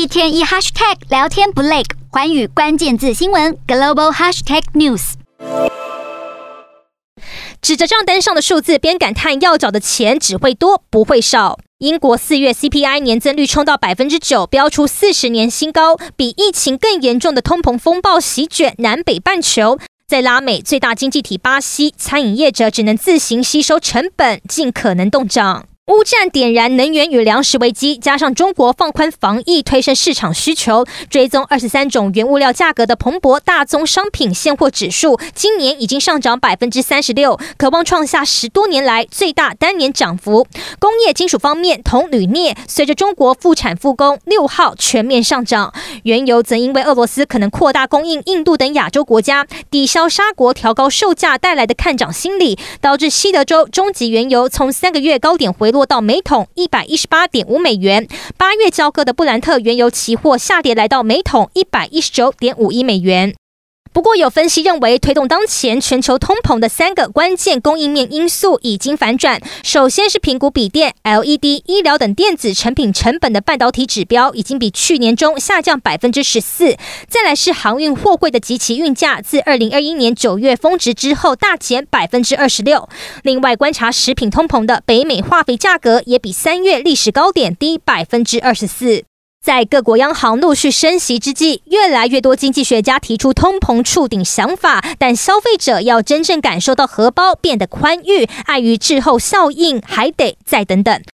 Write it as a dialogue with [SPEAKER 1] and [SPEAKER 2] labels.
[SPEAKER 1] 一天一 hashtag 聊天不累，寰宇关键字新闻 global hashtag news。
[SPEAKER 2] 指着账单上的数字，边感叹要缴的钱只会多不会少。英国四月 CPI 年增率冲到百分之九，飙出四十年新高，比疫情更严重的通膨风暴席卷南北半球。在拉美最大经济体巴西，餐饮业者只能自行吸收成本，尽可能动涨。乌战点燃能源与粮食危机，加上中国放宽防疫，推升市场需求，追踪二十三种原物料价格的蓬勃大宗商品现货指数，今年已经上涨百分之三十六，可望创下十多年来最大单年涨幅。工业金属方面，铜、铝、镍随着中国复产复工，六号全面上涨。原油则因为俄罗斯可能扩大供应印度等亚洲国家，抵消沙国调高售价带来的看涨心理，导致西德州中级原油从三个月高点回落。到每桶一百一十八点五美元，八月交割的布兰特原油期货下跌来到每桶一百一十九点五一美元。不过，有分析认为，推动当前全球通膨的三个关键供应面因素已经反转。首先是苹果笔电、LED、医疗等电子成品成本的半导体指标已经比去年中下降百分之十四。再来是航运货柜的及其运价，自二零二一年九月峰值之后大减百分之二十六。另外，观察食品通膨的北美化肥价格也比三月历史高点低百分之二十四。在各国央行陆续升息之际，越来越多经济学家提出通膨触顶想法，但消费者要真正感受到荷包变得宽裕，碍于滞后效应，还得再等等。